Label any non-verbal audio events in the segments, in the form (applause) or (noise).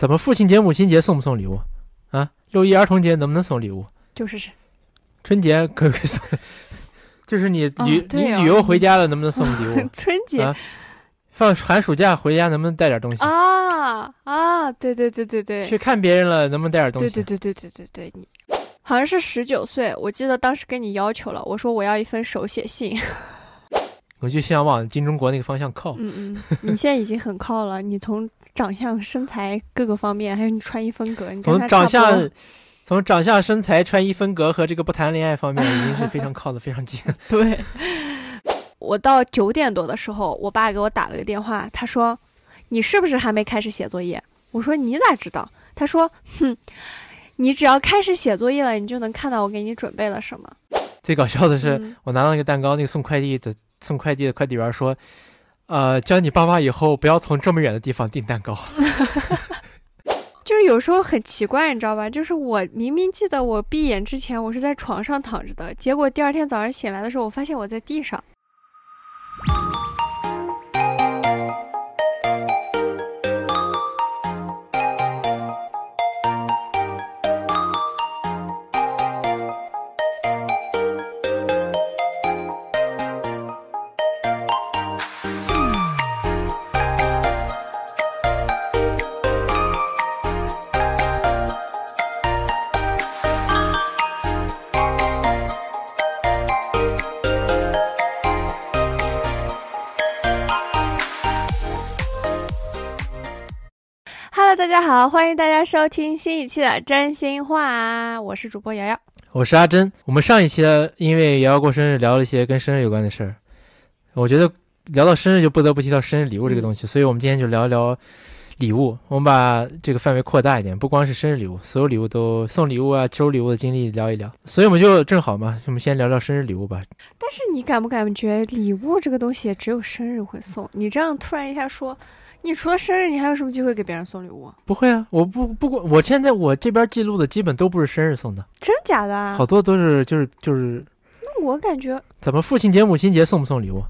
怎么父亲节、母亲节送不送礼物？啊，六一儿童节能不能送礼物？就是是，春节可不可以送？(laughs) 就是你旅、哦哦你旅游回家了，能不能送礼物？(laughs) 春节啊放寒暑假回家能不能带点东西？啊啊，对对对对对，去看别人了能不能带点东西？对对对对对对对，你好像是十九岁，我记得当时跟你要求了，我说我要一封手写信。(laughs) 我就想往金钟国那个方向靠。嗯嗯，你现在已经很靠了，你从长相、身材各个方面，还有你穿衣风格，你从长相、从长相、身材、穿衣风格和这个不谈恋爱方面，已经是非常靠的非常近。(laughs) 对。我到九点多的时候，我爸给我打了个电话，他说：“你是不是还没开始写作业？”我说：“你咋知道？”他说：“ (laughs) 哼，你只要开始写作业了，你就能看到我给你准备了什么。最搞笑的是，嗯我拿到那个蛋糕，那个送快递的送快递的快递员说：“呃，教你爸妈以后不要从这么远的地方订蛋糕。(laughs) 就是有时候很奇怪，你知道吧？就是我明明记得我闭眼之前我是在床上躺着的，结果第二天早上醒来的时候，我发现我在地上。家好，欢迎大家收听新一期的真心话，我是主播瑶瑶。”我是阿珍。我们上一期呢因为瑶瑶过生日，聊了一些跟生日有关的事儿。我觉得聊到生日就不得不提到生日礼物这个东西，所以我们今天就聊一聊礼物。我们把这个范围扩大一点，不光是生日礼物，所有礼物都送礼物啊、收礼物的经历聊一聊。所以我们就正好嘛，我们先聊聊生日礼物吧。但是你感不感觉礼物这个东西也只有生日会送？你这样突然一下说，你除了生日，你还有什么机会给别人送礼物？不会啊，我不不过我现在我这边记录的基本都不是生日送的，真假的啊？好多都是就是就是那我感觉怎么父亲节、母亲节送不送礼物？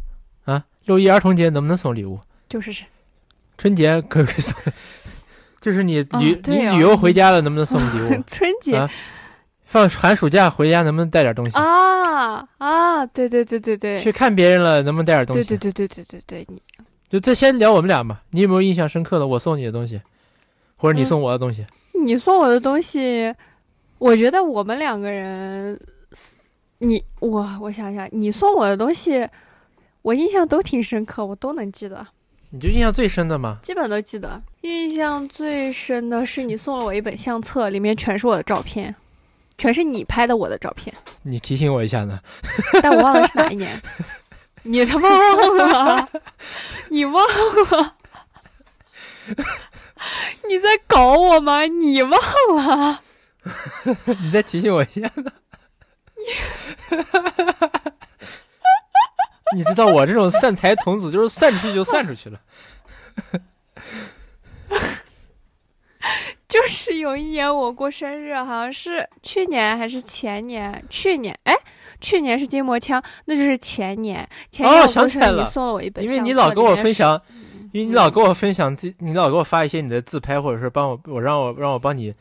啊，六一儿童节能不能送礼物？就是是，春节可不可以送？(laughs) 就是你哦旅、对哦你旅游回家了，能不能送礼物？(laughs) 春节啊放寒暑假回家能不能带点东西？啊啊，对对对对对，去看别人了，能不能带点东对西？对对对对对对，你就这先聊我们俩吧。你有没有印象深刻的？我送你的东西，或者你嗯送我的东西？你送我的东西，我觉得我们两个人，你我我想想，你送我的东西，我印象都挺深刻，我都能记得，你就印象最深的吗？基本都记得。印象最深的是你送了我一本相册，里面全是我的照片，全是你拍的我的照片，你提醒我一下呢。但我忘了是哪一年。(laughs) 你他妈忘了？你忘了？你在搞我吗？你忘了？(laughs) 你再提醒我一下呢。你知道我这种散财童子，就是散出去就散出去了。(laughs) 就是有一年我过生日，好像是去年还是前年？去年，哎，去年是筋膜枪，那就是前年。前年哦我想起来了你送了我一本因，为你老跟我分享，因为你老跟我分享自，你老给我发一些你的自拍，或者是帮我，我让我让我帮你，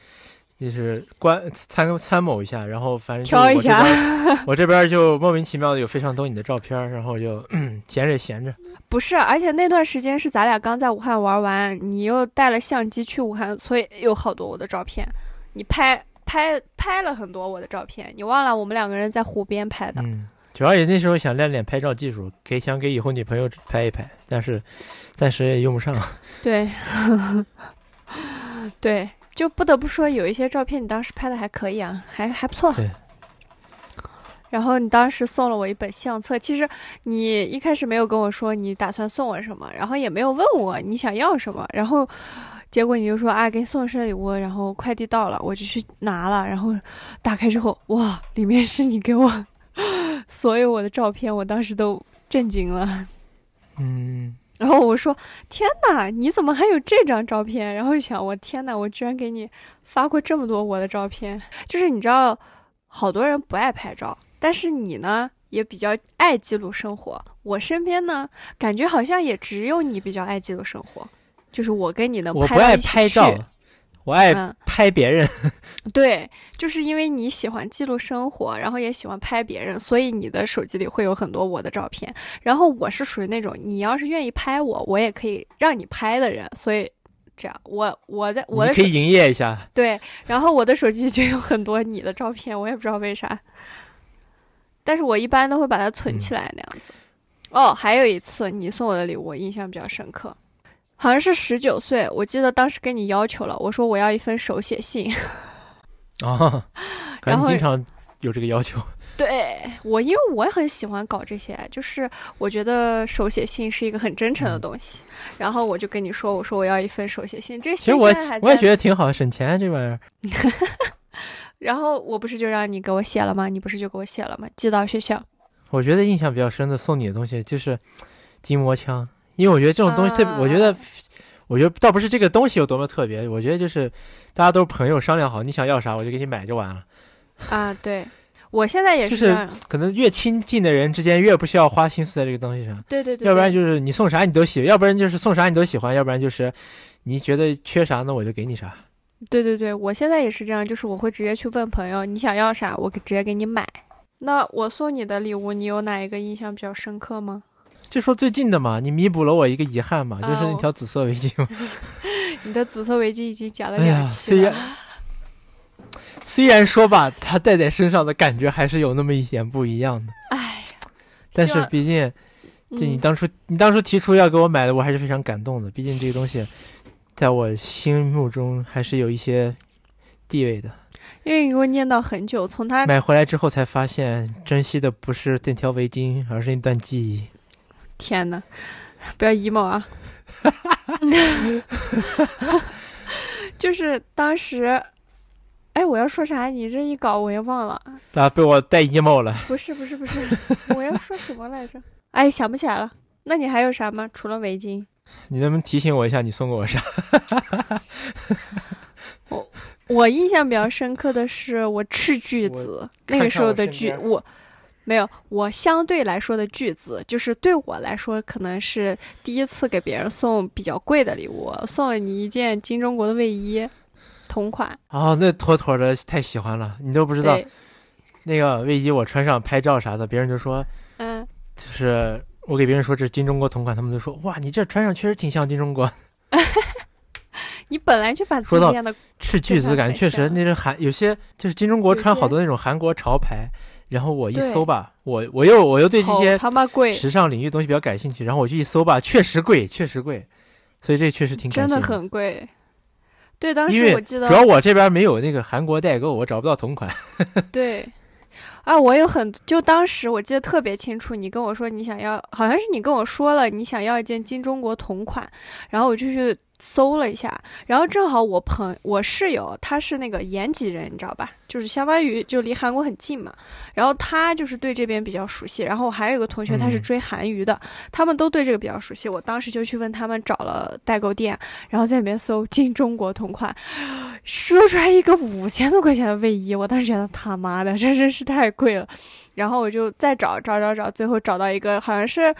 就是观参参谋一下，然后反正挑一下边，(laughs) 我这边就莫名其妙的有非常多你的照片，然后就嗯 (clears throat) 闲着闲着，不是，而且那段时间是咱俩刚在武汉玩完，你又带了相机去武汉，所以有好多我的照片，你拍拍拍了很多我的照片，你忘了我们两个人在湖边拍的。嗯，主要也那时候想练练拍照技术，给想给以后女朋友拍一拍，但是暂时也用不上。(laughs) 对，(laughs) 对，就不得不说有一些照片你当时拍的还可以啊，还还不错。对。然后你当时送了我一本相册，其实你一开始没有跟我说你打算送我什么，然后也没有问我你想要什么，然后结果你就说啊给你送生日礼物，然后快递到了，我就去拿了，然后打开之后，哇，里面是你给我 (laughs) 所有我的照片，我当时都震惊了。嗯，然后我说：“天哪，你怎么还有这张照片？”然后就想：“我天哪，我居然给你发过这么多我的照片。”就是你知道，好多人不爱拍照，但是你呢也比较爱记录生活。我身边呢，感觉好像也只有你比较爱记录生活。就是我跟你能我不爱拍照，我爱嗯，拍别人。(laughs) 对，就是因为你喜欢记录生活，然后也喜欢拍别人，所以你的手机里会有很多我的照片。然后我是属于那种你要是愿意拍我，我也可以让你拍的人，所以这样我我在我可以营业一下。对，然后我的手机就有很多你的照片，我也不知道为啥，但是我一般都会把它存起来那样子。哦，还有一次你送我的礼物，我印象比较深刻，好像是十九岁，我记得当时跟你要求了，我说我要一份手写信。(laughs) 啊，然后你经常有这个要求。(laughs) 对我，因为我也很喜欢搞这些，就是我觉得手写信是一个很真诚的嗯东西。然后我就跟你说，我说我要一份手写信，这个其实我我也觉得挺好，省钱这玩意儿。(laughs) 然后我不是就让你给我写了吗？你不是就给我写了吗？寄到学校。我觉得印象比较深的送你的东西就是筋膜枪，因为我觉得这种东西特别，我觉得啊，我觉得倒不是这个东西有多么特别，我觉得就是大家都是朋友，商量好你想要啥，我就给你买就完了。啊，对，我现在也就是是这样。可能越亲近的人之间越不需要花心思在这个东西上，对对对，要不然就是你送啥你都喜，要不然就是送啥你都喜欢，要不然就是你觉得缺啥那我就给你啥。对对对，我现在也是这样，就是我会直接去问朋友你想要啥，我给直接给你买。那我送你的礼物，你有哪一个印象比较深刻吗？就说最近的嘛，你弥补了我一个遗憾嘛，就是那哦条紫色围巾嘛。(laughs) 你的紫色围巾已经夹了两期了。虽然虽然说吧，它戴在身上的感觉还是有那么一点不一样的，哎呀，但是毕竟，就你嗯当初、你当初提出要给我买的，我还是非常感动的。毕竟这个东西，在我心目中还是有一些地位的。因为你给我念叨很久，从他买回来之后才发现，珍惜的不是那条围巾，而是那段记忆。天呐，不要 emo 啊！(laughs) (laughs) 就是当时，哎，我要说啥？你这一搞我也忘了。大家被我带 emo 了。不是不是不是，我要说什么来着？(laughs) 哎，想不起来了。那你还有啥吗？除了围巾？你能不能提醒我一下，你送过我啥？我我印象比较深刻的是我斥巨资那个时候的巨，看看我我没有，我相对来说的巨资，就是对我来说可能是第一次给别人送比较贵的礼物，送了你一件金钟国的卫衣，同款，哦，那妥妥的太喜欢了，你都不知道，那个卫衣我穿上拍照啥的，别人就说嗯，就是我给别人说这是金钟国同款，他们就说哇，你这穿上确实挺像金钟国。(laughs) 你本来就把自己变得斥巨资感，觉确实那是韩有些就是金钟国穿好多那种韩国潮牌，然后我一搜吧，我我又我又对这些他妈贵，时尚领域东西比较感兴趣，然后我去一搜吧，确实贵，确实贵，所以这确实挺感真的很贵。对，当时我记得主要我这边没有那个韩国代购，我找不到同款。(laughs) 对，啊，我有很，就当时我记得特别清楚，你跟我说你想要，好像是你跟我说了你想要一件金中国同款，然后我就去搜了一下，然后正好我朋我室友他是那个延吉人，你知道吧？就是相当于就离韩国很近嘛，然后他就是对这边比较熟悉，然后我还有一个同学他是嗯追韩娱的，他们都对这个比较熟悉，我当时就去问他们找了代购店，然后在里面搜进中国同款，说出来一个五千多块钱的卫衣，我当时觉得他妈的这真是太贵了，然后我就再找找找找，最后找到一个好像是，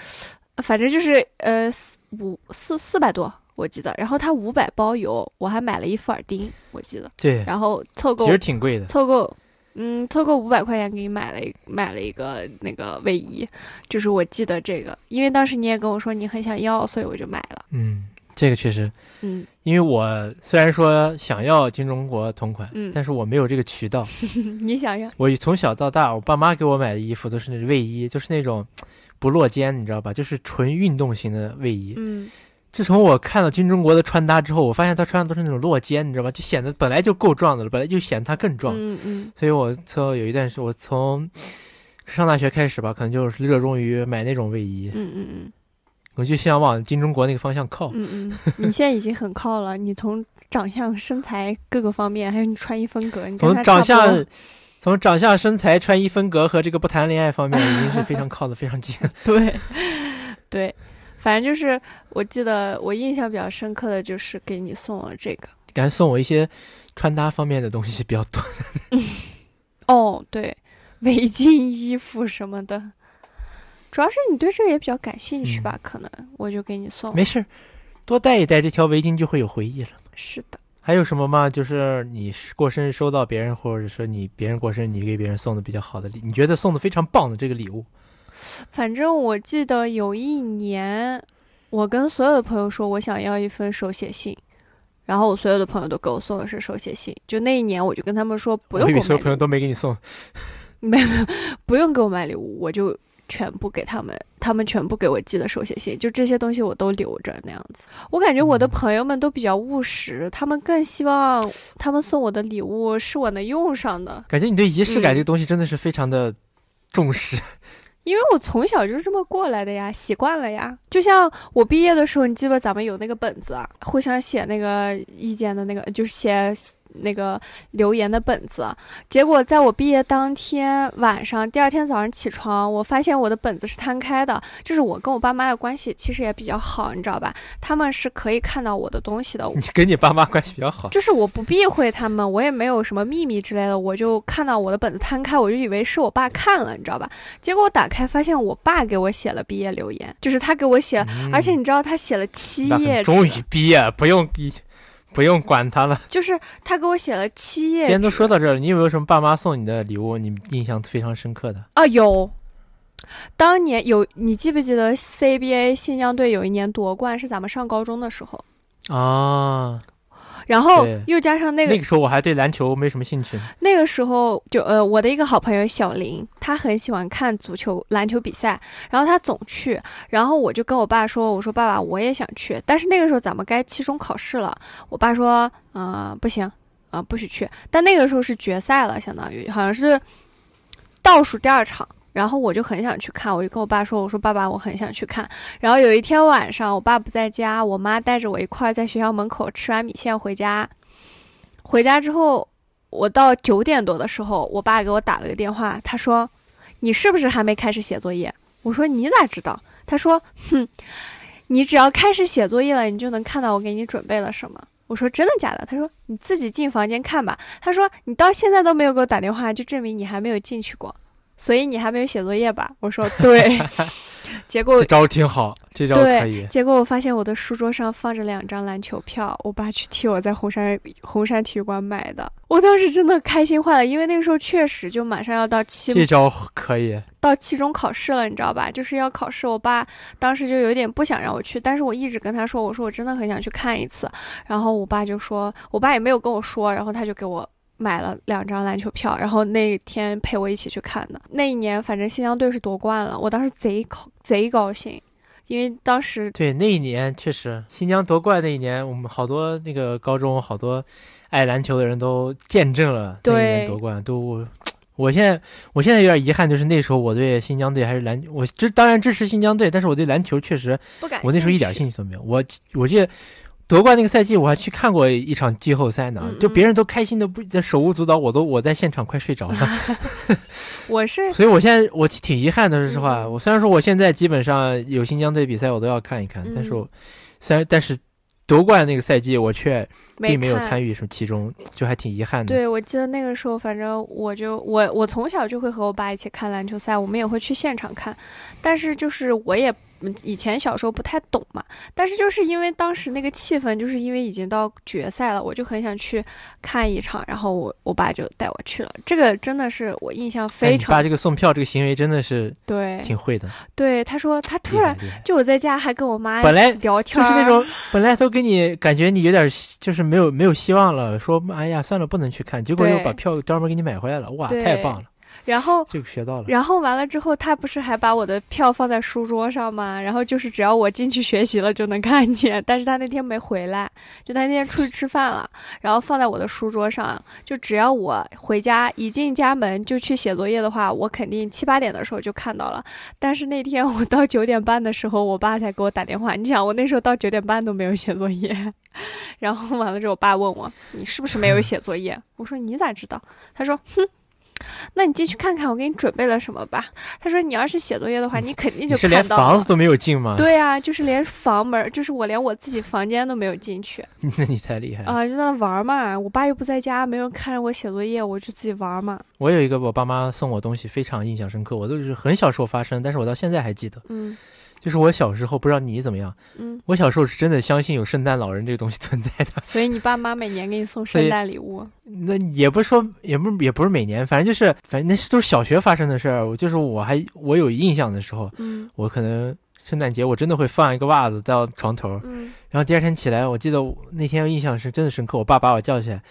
反正就是呃四五四四百多。我记得，然后他五百包邮，我还买了一副耳钉，我记得，对，然后凑够其实挺贵的。凑够，嗯，凑够五百块钱给你买了一买了一个那个卫衣，就是我记得这个，因为当时你也跟我说你很想要，所以我就买了。嗯，这个确实，嗯，因为我虽然说想要金钟国同款，嗯但是我没有这个渠道。(laughs) 你想要？(laughs) 我从小到大，我爸妈给我买的衣服都是那卫衣，就是那种不落肩，你知道吧？就是纯运动型的卫衣。嗯，自从我看到金钟国的穿搭之后，我发现他穿的都是那种落肩，你知道吧？就显得本来就够壮的了，本来就显得他更壮。嗯嗯所以我从有一段时，我从上大学开始吧，可能就是热衷于买那种卫衣，嗯嗯嗯我就想往金钟国那个方向靠。嗯嗯，你现在已经很靠了，你从长相、身材各个方面，还有你穿衣风格，你从长相、从长相、身材、穿衣风格和这个不谈恋爱方面，已经是非常靠的非常近。(laughs) 对对，反正就是我记得我印象比较深刻的就是给你送了这个。感觉送我一些穿搭方面的东西比较多。(laughs) 哦，对，围巾、衣服什么的，主要是你对这个也比较感兴趣吧？可能我就给你送。没事，多戴一戴这条围巾就会有回忆了。是的，还有什么吗？就是你过生日收到别人，或者说你别人过生日，你给别人送的比较好的礼，你觉得送的非常棒的这个礼物？反正我记得有一年，我跟所有的朋友说我想要一份手写信，然后我所有的朋友都给我送的是手写信。就那一年，我就跟他们说不用给我买礼物。所有朋友都没给你送，(laughs) 没有没有，不用给我买礼物，我就。全部给他们，他们全部给我寄的手写信，就这些东西我都留着那样子。我感觉我的朋友们都比较务实，他们更希望他们送我的礼物是我能用上的。感觉你对仪式感这个东西真的是非常的重视，因为我从小就这么过来的呀，习惯了呀。就像我毕业的时候，你记得咱们有那个本子啊，互相写那个意见的那个，就是写。那个留言的本子，结果在我毕业当天晚上，第二天早上起床，我发现我的本子是摊开的。就是我跟我爸妈的关系其实也比较好，你知道吧？他们是可以看到我的东西的。你跟你爸妈关系比较好，就是我不避讳他们，我也没有什么秘密之类的，我就看到我的本子摊开，我就以为是我爸看了，你知道吧？结果我打开发现我爸给我写了毕业留言，就是他给我写，而且你知道他写了七页。终于毕业，不用不用管他了，就是他给我写了七页。今天都说到这了，你有没有什么爸妈送你的礼物，你印象非常深刻的？啊，有，当年有，你记不记得 CBA 新疆队有一年夺冠是咱们上高中的时候啊？然后又加上那个那个时候我还对篮球没什么兴趣。那个时候就呃，我的一个好朋友小林，他很喜欢看足球、篮球比赛，然后他总去。然后我就跟我爸说：“我说爸爸，我也想去。”但是那个时候咱们该期中考试了，我爸说：“嗯，不行，啊，不许去。”但那个时候是决赛了，相当于好像是倒数第二场。然后我就很想去看，我就跟我爸说：“我说爸爸，我很想去看。”然后有一天晚上，我爸不在家，我妈带着我一块儿在学校门口吃完米线回家。回家之后，我到九点多的时候，我爸给我打了个电话，他说：“你是不是还没开始写作业？”我说：“你咋知道？”他说：“哼，你只要开始写作业了，你就能看到我给你准备了什么。”我说：“真的假的？”他说：“你自己进房间看吧。”他说：“你到现在都没有给我打电话，就证明你还没有进去过。”所以你还没有写作业吧？(laughs) 我说对，(laughs) 结果这招挺好，这招可以。结果我发现我的书桌上放着两张篮球票，我爸去替我在红山红山体育馆买的。我当时真的开心坏了，因为那个时候确实就马上要到期，这招可以到期中考试了，你知道吧？就是要考试，我爸当时就有点不想让我去，但是我一直跟他说，我说我真的很想去看一次。然后我爸就说，我爸也没有跟我说，然后他就给我。买了两张篮球票，然后那天陪我一起去看的。那一年，反正新疆队是夺冠了，我当时贼高贼高兴，因为当时对那一年确实新疆夺冠那一年，我们好多那个高中好多爱篮球的人都见证了那一年夺冠。都，我现在我现在有点遗憾，就是那时候我对新疆队还是篮，我这当然支持新疆队，但是我对篮球确实不感，我那时候一点兴趣都没有。我我记得。夺冠那个赛季，我还去看过一场季后赛呢，就别人都开心的不在手舞足蹈，我都我在现场快睡着了。(laughs) 我是，所以我现在我挺遗憾的，说实话。我虽然说我现在基本上有新疆队比赛我都要看一看，但是我虽然但是夺冠那个赛季我却并没有参与什么其中，就还挺遗憾的。对，我记得那个时候，反正我就我我从小就会和我爸一起看篮球赛，我们也会去现场看，但是就是我也。以前小时候不太懂嘛，但是就是因为当时那个气氛，就是因为已经到决赛了，我就很想去看一场，然后我我爸就带我去了。这个真的是我印象非常。爸这个送票这个行为真的是对，挺会的。对，他说他突然就我在家还跟我妈本来聊天，就是那种本来都给你感觉你有点就是没有没有希望了，说哎呀算了不能去看，结果又把票专门给你买回来了，哇太棒了。然后这个学到了，然后完了之后，他不是还把我的票放在书桌上吗？然后就是只要我进去学习了就能看见。但是他那天没回来，就他那天出去吃饭了，然后放在我的书桌上。就只要我回家一进家门就去写作业的话，我肯定七八点的时候就看到了。但是那天我到九点半的时候，我爸才给我打电话。你想，我那时候到九点半都没有写作业。(laughs) 然后完了之后，我爸问我：“你是不是没有 (laughs) 写作业？”我说：“你咋知道？”他说：“哼。”那你进去看看我给你准备了什么吧。他说：“你要是写作业的话，你肯定就是连房子都没有进吗？”对啊，就是连房门，就是我连我自己房间都没有进去。(laughs) 那你太厉害了啊！就在那玩嘛。我爸又不在家，没人看着我写作业，我就自己玩嘛。我有一个我爸妈送我东西非常印象深刻，我都是很小时候发生，但是我到现在还记得。嗯，就是我小时候不知道你怎么样，嗯，我小时候是真的相信有圣诞老人这个东西存在的。所以你爸妈每年给你送圣诞礼物，(laughs) 那也不是说，也不是也不是每年，反正就是，反正那是都是小学发生的事儿。我就是我还我有印象的时候，嗯我可能圣诞节我真的会放一个袜子到床头，嗯然后第二天起来，我记得那天印象是真的深刻。我爸把我叫起来，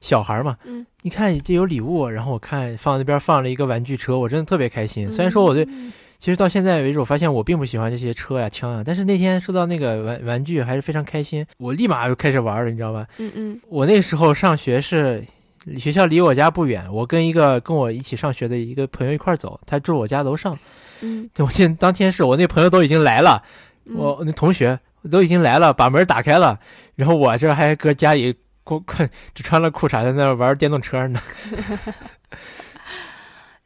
小孩儿嘛，嗯，你看这有礼物，然后我看放那边放了一个玩具车，我真的特别开心。虽然说我对，嗯其实到现在为止，我发现我并不喜欢这些车呀、枪啊，但是那天收到那个玩玩具还是非常开心，我立马就开始玩了，你知道吧？嗯嗯我那时候上学是学校离我家不远，我跟一个跟我一起上学的一个朋友一块走，他住我家楼上。嗯，(laughs) 我记得当天是我那朋友都已经来了，嗯我那同学都已经来了，把门打开了，然后我这还搁家里光只穿了裤衩在那玩电动车呢。(laughs)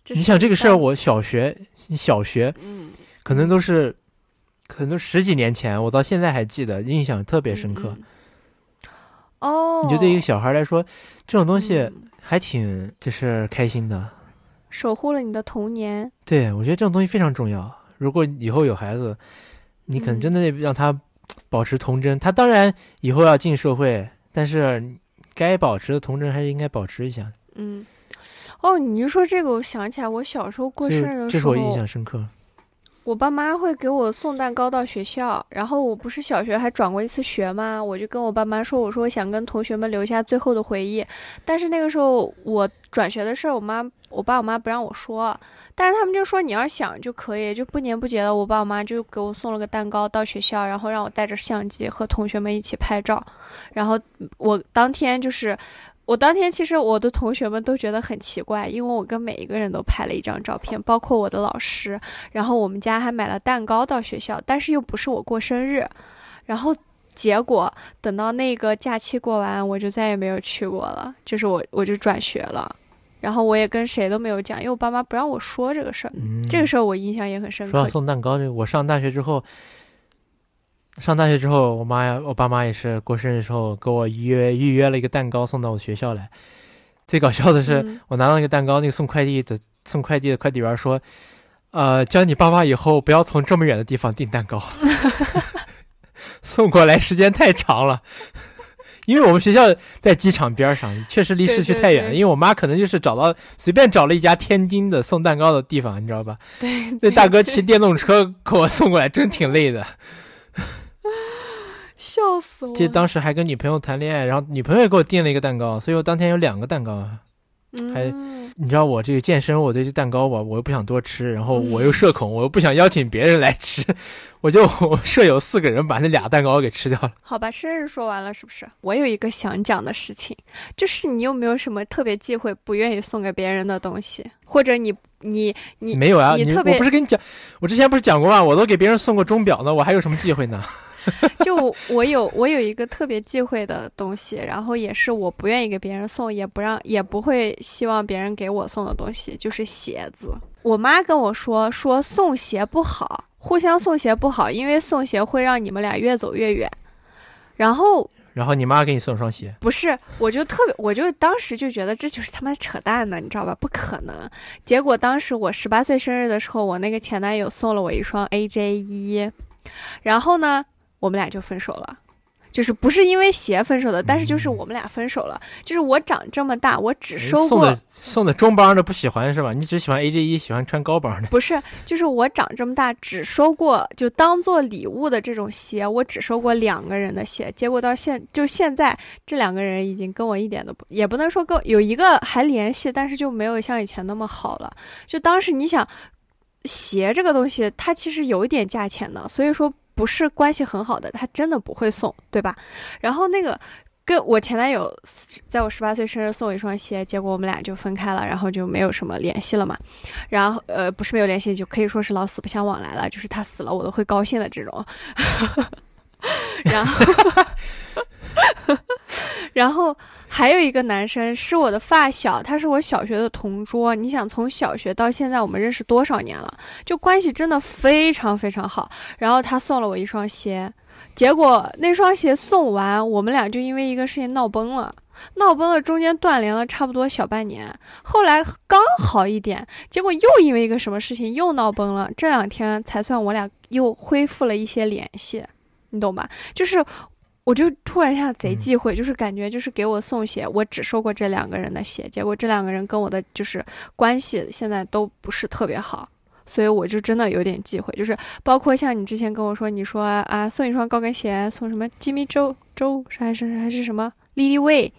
这你想这个事儿，我小学小学嗯可能都是可能都十几年前，我到现在还记得，印象特别深刻。哦，你觉得对一个小孩来说，这种东西嗯还挺就是开心的。守护了你的童年，对，我觉得这种东西非常重要。如果以后有孩子，你可能嗯真的得让他保持童真。他当然以后要进社会，但是该保持的童真还是应该保持一下。嗯。哦，你一说这个，我想起来，我小时候过生日的时候，这是我印象深刻。我爸妈会给我送蛋糕到学校，然后我不是小学还转过一次学吗？我就跟我爸妈说，我说我想跟同学们留下最后的回忆。但是那个时候我转学的事儿，我妈、我爸、我妈不让我说，但是他们就说你要想就可以，就不年不节的，我爸我妈就给我送了个蛋糕到学校，然后让我带着相机和同学们一起拍照。然后我当天就是。我当天其实我的同学们都觉得很奇怪，因为我跟每一个人都拍了一张照片，包括我的老师。然后我们家还买了蛋糕到学校，但是又不是我过生日。然后结果等到那个假期过完，我就再也没有去过了，就是我我就转学了。然后我也跟谁都没有讲，因为我爸妈不让我说这个事儿。嗯，这个事儿我印象也很深说到。送蛋糕这个，我上大学之后，上大学之后，我妈呀，我爸妈也是过生日的时候给我预约预约了一个蛋糕送到我学校来。最搞笑的是，嗯我拿到那个蛋糕，那个送快递的送快递的快递员说：“呃，叫你爸妈以后不要从这么远的地方订蛋糕，(laughs) 送过来时间太长了。”因为我们学校在机场边上，确实离市区太远了。对因为我妈可能就是找到随便找了一家天津的送蛋糕的地方，你知道吧？对，那大哥骑电动车给我送过来，真挺累的。笑死我了。记得当时还跟女朋友谈恋爱，然后女朋友也给我订了一个蛋糕，所以我当天有两个蛋糕。还嗯，你知道我这个健身，我对这蛋糕吧，我又不想多吃，然后我又社恐，我又不想邀请别人来吃，我就我舍友四个人把那俩蛋糕给吃掉了。好吧，生日说完了是不是？我有一个想讲的事情，就是你有没有什么特别忌讳不愿意送给别人的东西，或者你你你没有啊，你我你特别不是跟你讲，我之前不是讲过吗？我都给别人送过钟表呢，我还有什么忌讳呢？就我有我有一个特别忌讳的东西，然后也是我不愿意给别人送，也不让也不会希望别人给我送的东西，就是鞋子。我妈跟我说说送鞋不好，互相送鞋不好，因为送鞋会让你们俩越走越远。然后然后你妈给你送双鞋，不是，我就特别，我就当时就觉得这就是他妈扯淡呢，你知道吧？不可能。结果当时我十八岁生日的时候，我那个前男友送了我一双 AJ 一，然后呢，我们俩就分手了。就是不是因为鞋分手的，但是就是我们俩分手了。就是我长这么大，我只收过送的送的中帮的不喜欢是吧？你只喜欢 AJ 一，喜欢穿高帮的。不是，就是我长这么大只收过就当做礼物的这种鞋，我只收过两个人的鞋。结果到现就现在，这两个人已经跟我一点都不，也不能说跟有一个还联系，但是就没有像以前那么好了。就当时你想，鞋这个东西它其实有一点价钱的，所以说不是关系很好的，他真的不会送，对吧？然后那个。跟我前男友在我十八岁生日送我一双鞋，结果我们俩就分开了，然后就没有什么联系了嘛。然后呃，不是没有联系，就可以说是老死不相往来了。就是他死了，我都会高兴的这种。(laughs) 然后，(laughs) 然后还有一个男生是我的发小，他是我小学的同桌。你想，从小学到现在，我们认识多少年了？就关系真的非常非常好。然后他送了我一双鞋。结果那双鞋送完，我们俩就因为一个事情闹崩了。闹崩了，中间断联了差不多小半年，后来刚好一点，结果又因为一个什么事情又闹崩了，这两天才算我俩又恢复了一些联系，你懂吧？就是。我就突然一下贼忌讳，就是感觉就是给我送鞋，我只收过这两个人的鞋，结果这两个人跟我的就是关系现在都不是特别好，所以我就真的有点忌讳，就是包括像你之前跟我说，你说啊送一双高跟鞋，送什么 Jimmy Joe Joe 还是还是什么 Lily Way，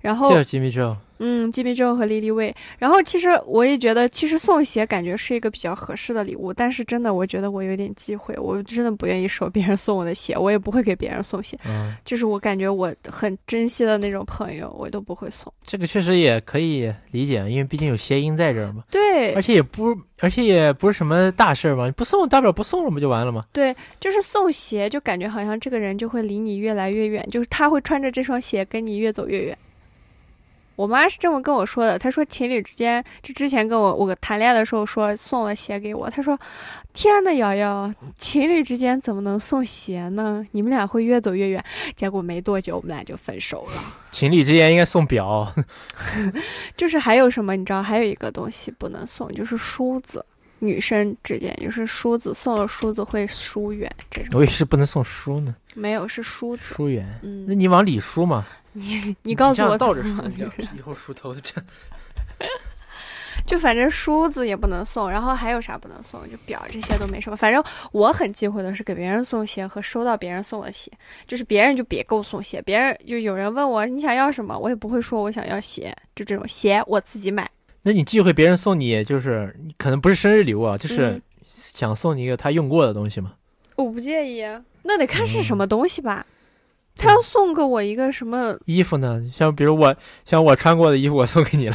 然后叫 Jimmy Joe。嗯，Jimmy Joe 和 Lily Way，然后其实我也觉得，其实送鞋感觉是一个比较合适的礼物，但是真的，我觉得我有点忌讳，我真的不愿意收别人送我的鞋，我也不会给别人送鞋。嗯，就是我感觉我很珍惜的那种朋友，我都不会送。这个确实也可以理解，因为毕竟有谐音在这儿嘛。对，而且也不，而且也不是什么大事儿嘛，你不送大不了不送了，不就完了吗？对，就是送鞋，就感觉好像这个人就会离你越来越远，就是他会穿着这双鞋跟你越走越远。我妈是这么跟我说的，她说情侣之间，就之前跟我我谈恋爱的时候说送了鞋给我，她说，天呐，瑶瑶，情侣之间怎么能送鞋呢？你们俩会越走越远。结果没多久，我们俩就分手了。情侣之间应该送表，(laughs) 就是还有什么？你知道还有一个东西不能送，就是梳子。女生之间就是梳子，送了梳子会疏远。这种我也是不能送梳呢。没有，是梳子。疏远。嗯，那你往里梳嘛。(laughs) 你你告诉我倒着梳，以后梳头这样。(laughs) 就反正梳子也不能送，然后还有啥不能送？就表这些都没什么。反正我很忌讳的是给别人送鞋和收到别人送的鞋，就是别人就别给我送鞋。别人就有人问我你想要什么，我也不会说我想要鞋，就这种鞋我自己买。那你忌讳别人送你，就是可能不是生日礼物啊，就是想送你一个他用过的东西吗？我不介意，那得看是什么东西吧。他要送给我一个什么衣服呢？像比如我，像我穿过的衣服，我送给你了。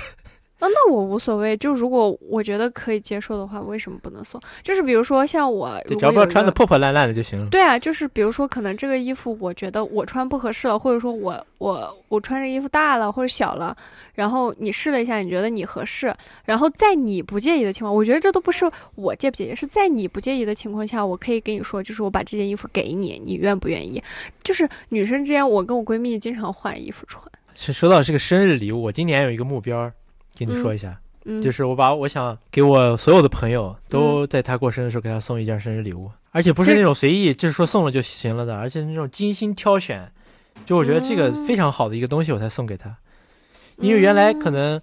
啊，那我无所谓。就如果我觉得可以接受的话，为什么不能送？就是比如说像我，只要不要穿的破破烂烂的就行了。对啊，就是比如说可能这个衣服我觉得我穿不合适了，或者说我我我穿这衣服大了或者小了，然后你试了一下，你觉得你合适，然后在你不介意的情况，我觉得这都不是我介不介意，是在你不介意的情况下，我可以跟你说，就是我把这件衣服给你，你愿不愿意？就是女生之间，我跟我闺蜜经常换衣服穿。是说到这个生日礼物，我今年有一个目标。跟你说一下，就是我把我想给我所有的朋友都在他过生日的时候给他送一件生日礼物，而且不是那种随意，就是说送了就行了的，而且那种精心挑选，就我觉得这个非常好的一个东西，我才送给他。因为原来可能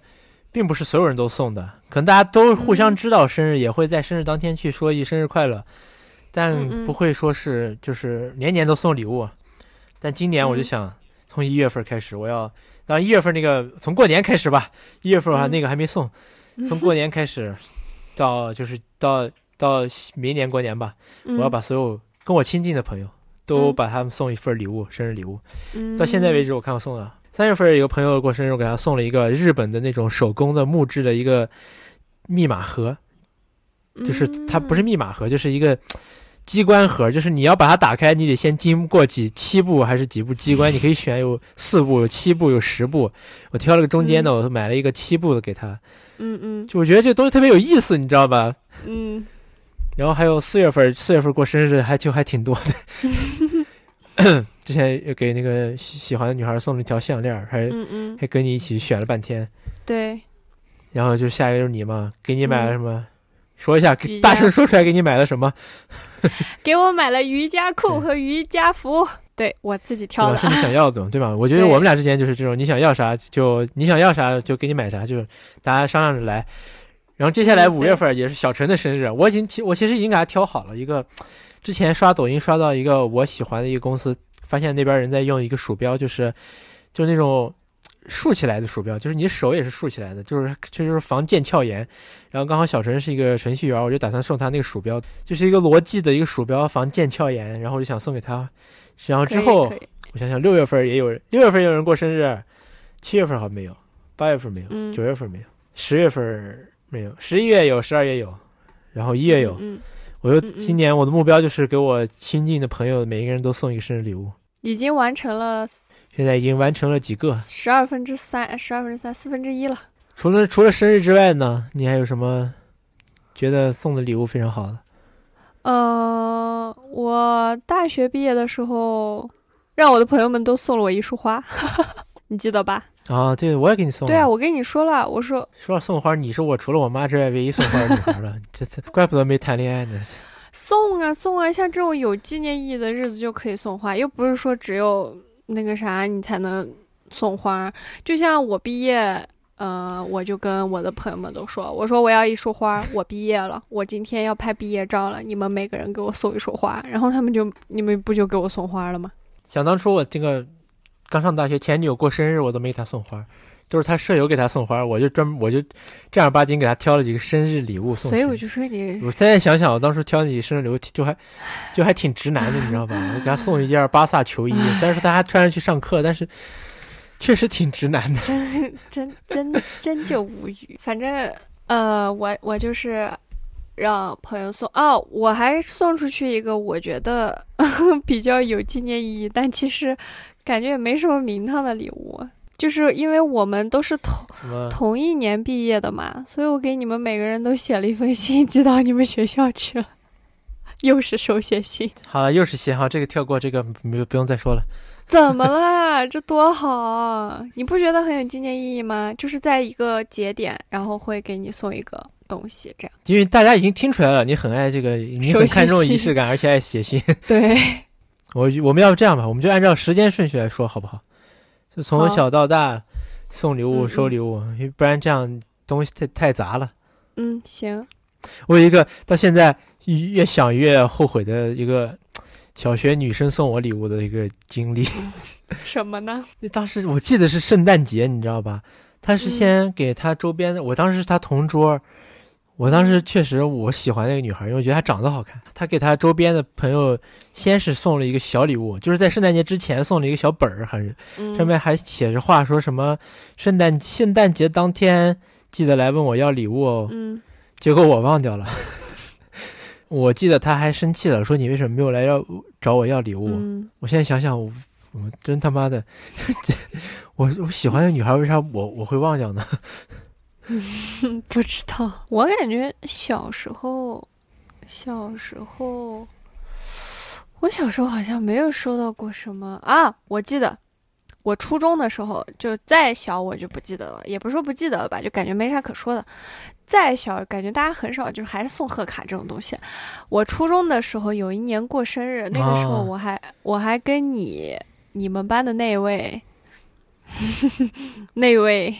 并不是所有人都送的，可能大家都互相知道生日，也会在生日当天去说一生日快乐，但不会说是就是年年都送礼物。但今年我就想从一月份开始，我要。到一月份那个从过年开始吧，一月份啊那个还没送，从过年开始，到就是到到明年过年吧，我要把所有跟我亲近的朋友都把他们送一份礼物，生日礼物。到现在为止，我看我送了。三月份有个朋友过生日，我给他送了一个日本的那种手工的木质的一个密码盒，就是它不是密码盒，就是一个。机关盒就是你要把它打开，你得先经过几七步还是几步机关？你可以选有四步、有七步、有十步。我挑了个中间的，我买了一个七步的给他。嗯嗯，就我觉得这东西特别有意思，你知道吧？嗯。然后还有四月份，四月份过生日还就还挺多的。之前给那个喜喜欢的女孩送了一条项链，还嗯嗯还跟你一起选了半天。对。然后就下一个就是你嘛，给你买了什么？说一下，大声说出来，给你买了什么？(laughs) 给我买了瑜伽裤和瑜伽服，对我自己挑的，是你想要的，对吧？(laughs) 我觉得我们俩之间就是这种，你想要啥就你想要啥就给你买啥，就大家商量着来。然后接下来五月份也是小陈的生日，我已经其我其实已经给他挑好了一个，之前刷抖音刷到一个我喜欢的一个公司，发现那边人在用一个鼠标，就是就那种。竖起来的鼠标，就是你手也是竖起来的，就是这就是防腱鞘炎。然后刚好小陈是一个程序员，我就打算送他那个鼠标，就是一个罗技的一个鼠标，防腱鞘炎。然后我就想送给他。然后之后我想想，六月份也有，六月份有人过生日，七月份好像没有，八月份没有，九月份没有，十月份没有，十一月有，十二月有，然后一月有。我就今年我的目标就是给我亲近的朋友每一个人都送一个生日礼物，已经完成了。现在已经完成了几个？十二分之三，十二分之三，四分之一了。除了除了生日之外呢，你还有什么觉得送的礼物非常好的？呃，我大学毕业的时候，让我的朋友们都送了我一束花，(laughs) 你记得吧？啊，对，我也给你送了。对啊，我跟你说了，我说说到送花，你是我除了我妈之外唯一送花的女孩了。(laughs) 这这，怪不得没谈恋爱呢。送啊送啊，像这种有纪念意义的日子就可以送花，又不是说只有那个啥你才能送花。就像我毕业，呃，我就跟我的朋友们都说，我说我要一束花，我毕业了，我今天要拍毕业照了，你们每个人给我送一束花，然后他们就你们不就给我送花了吗？想当初我这个刚上大学，前女友过生日我都没给她送花，都是他舍友给他送花，我就专门我就正儿八经给他挑了几个生日礼物送。所以我就说你我现在想想，我当初挑那几生日礼物就还就还挺直男的，你知道吧？我给他送一件巴萨球衣，(laughs) 虽然说他还穿上去上课，但是确实挺直男的。(laughs) 真真真真就无语。反正呃，我我就是让朋友送哦，我还送出去一个我觉得 (laughs) 比较有纪念意义，但其实感觉也没什么名堂的礼物。就是因为我们都是同？同一年毕业的嘛，所以我给你们每个人都写了一封信，(laughs) 寄到你们学校去了。又是手写信，好了，又是信哈，这个跳过，这个没有不用再说了。(laughs) 怎么啦？这多好啊！你不觉得很有纪念意义吗？就是在一个节点，然后会给你送一个东西，这样。因为大家已经听出来了，你很爱这个，你很看重仪式感，而且爱写信。对，(laughs) 我我们要不这样吧，我们就按照时间顺序来说，好不好？就从小到大送礼物、嗯收礼物，因为不然这样东西太太杂了。嗯，行，我有一个到现在越想越后悔的一个小学女生送我礼物的一个经历。什么呢？(laughs) 那当时我记得是圣诞节，你知道吧？他是先给他周边的，我当时是他同桌。我当时确实我喜欢那个女孩，因为我觉得她长得好看。她给她周边的朋友先是送了一个小礼物，就是在圣诞节之前送了一个小本儿，还是嗯，上面还写着话，说什么圣诞圣诞节当天记得来问我要礼物哦。嗯，结果我忘掉了。我记得她还生气了，说你为什么没有来要找我要礼物？嗯，我现在想想，我我真他妈的，(laughs) 我我喜欢的女孩，为啥我我会忘掉呢？嗯 (laughs) 不知道。我感觉小时候，小时候，我小时候好像没有收到过什么啊。我记得，我初中的时候，就再小我就不记得了，也不是说不记得了吧，就感觉没啥可说的。再小，感觉大家很少，就是还是送贺卡这种东西。我初中的时候有一年过生日，那个时候哦我还、我还跟你你们班的那位 (laughs) 那位，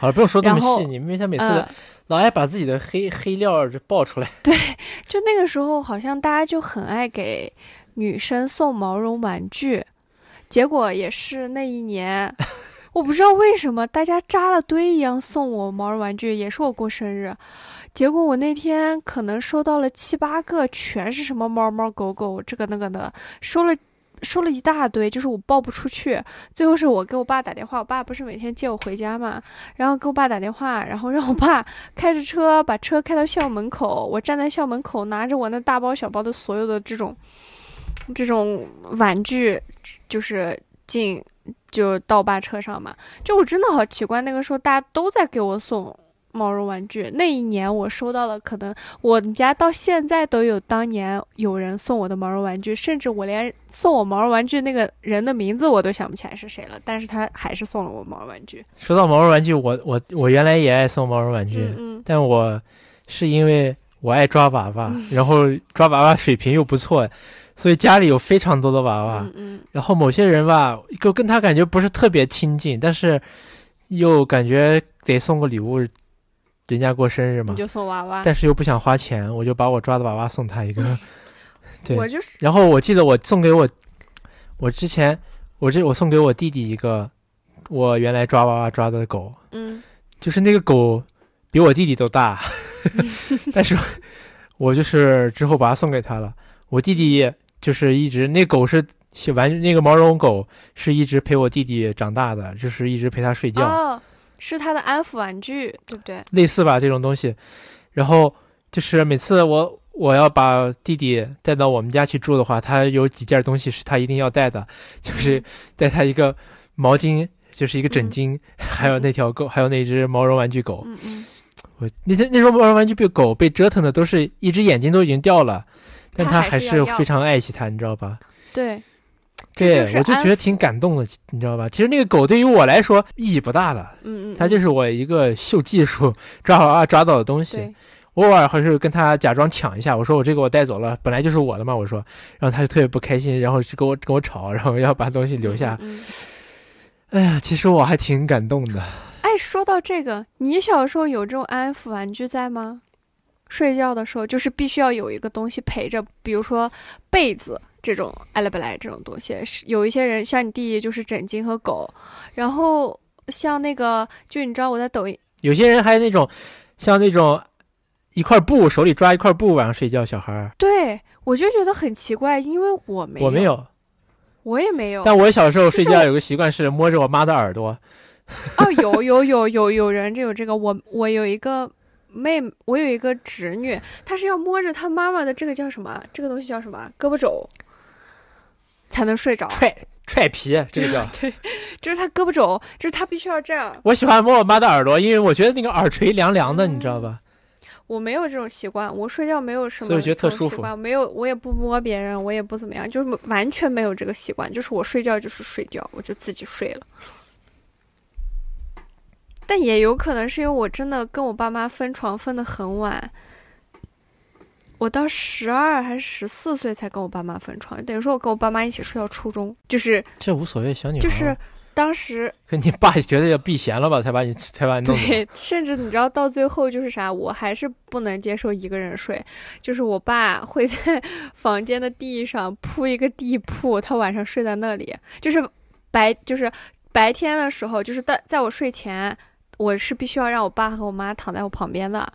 好了，不用说那么细，你们他每次嗯，老爱把自己的黑黑料就爆出来。(laughs) 对就那个时候，好像大家就很爱给女生送毛绒玩具，结果也是那一年，(laughs) 我不知道为什么大家扎了堆一样送我毛绒玩具，也是我过生日，结果我那天可能收到了七八个，全是什么猫猫狗狗这个那个的，收了。说了一大堆，就是我报不出去。最后是我给我爸打电话，我爸不是每天接我回家嘛，然后给我爸打电话，然后让我爸 (laughs) 开着车把车开到校门口，我站在校门口拿着我那大包小包的所有的这种这种玩具，就是进就到我爸车上嘛。就我真的好奇怪，那个时候大家都在给我送毛绒玩具。那一年我收到了，可能我们家到现在都有当年有人送我的毛绒玩具，甚至我连送我毛绒玩具那个人的名字我都想不起来是谁了，但是他还是送了我毛绒玩具。说到毛绒玩具，我我我原来也爱送毛绒玩具，嗯嗯但我是因为我爱抓娃娃，(laughs) 然后抓娃娃水平又不错，所以家里有非常多的娃娃。嗯嗯然后某些人吧，就跟他感觉不是特别亲近，但是又感觉得送个礼物，人家过生日嘛你，就送娃娃。但是又不想花钱，我就把我抓的娃娃送他一个。(laughs) 对，我就是然后我记得我送给我，我之前我这我送给我弟弟一个，我原来抓娃娃抓的狗，嗯就是那个狗比我弟弟都大，(laughs) 但是我就是之后把它送给他了。我弟弟就是一直那狗是小玩那个毛绒狗是一直陪我弟弟长大的，就是一直陪他睡觉，哦，是他的安抚玩具，对不对？类似吧这种东西。然后就是每次我我要把弟弟带到我们家去住的话，他有几件东西是他一定要带的，就是带他一个毛巾，就是一个枕巾，还有那条狗，还有那只毛绒玩具狗。嗯嗯，我那天那时候毛绒玩具被狗被折腾的都是一只眼睛都已经掉了，但他还是非常爱惜它，你知道吧？对，对，我就觉得挺感动的，你知道吧？其实那个狗对于我来说意义不大的，嗯嗯，它就是我一个秀技术抓娃娃抓到的东西。偶尔还是跟他假装抢一下，我说我这个我带走了，本来就是我的嘛，我说，然后他就特别不开心，然后就跟我跟我吵，然后要把东西留下。嗯。嗯哎呀，其实我还挺感动的。哎，说到这个，你小时候有这种安抚玩具在吗？睡觉的时候就是必须要有一个东西陪着，比如说被子这种爱来不来这种东西。是有一些人像你弟弟就是枕巾和狗，然后像那个就你知道我在抖音，有些人还有那种像那种一块布手里抓一块布晚上睡觉，小孩儿对我就觉得很奇怪，因为我没有，我没，有，我也没有。但我小时候睡觉有个习惯是摸着我妈的耳朵。哦，有有有有有人这有这个，我我有一个妹，我有一个侄女，她是要摸着她妈妈的这个叫什么？这个东西叫什么？胳膊肘才能睡着。踹踹皮，这个叫。对，就是他胳膊肘，就是他必须要这样。我喜欢摸我妈的耳朵，因为我觉得那个耳垂凉凉的，你知道吧？我没有这种习惯，我睡觉没有什么所以我觉得特舒服习惯没有，我也不摸别人，我也不怎么样，就是完全没有这个习惯。就是我睡觉就是睡觉，我就自己睡了。但也有可能是因为我真的跟我爸妈分床分的很晚，我到十二还是十四岁才跟我爸妈分床，等于说我跟我爸妈一起睡到初中，就是这无所谓，小女孩。就是，当时可你爸也觉得要避嫌了吧，才把你才把你弄。对，甚至你知道到最后就是啥，我还是不能接受一个人睡，就是我爸会在房间的地上铺一个地铺，他晚上睡在那里，就是白就是白天的时候，就是在在我睡前，我是必须要让我爸和我妈躺在我旁边的。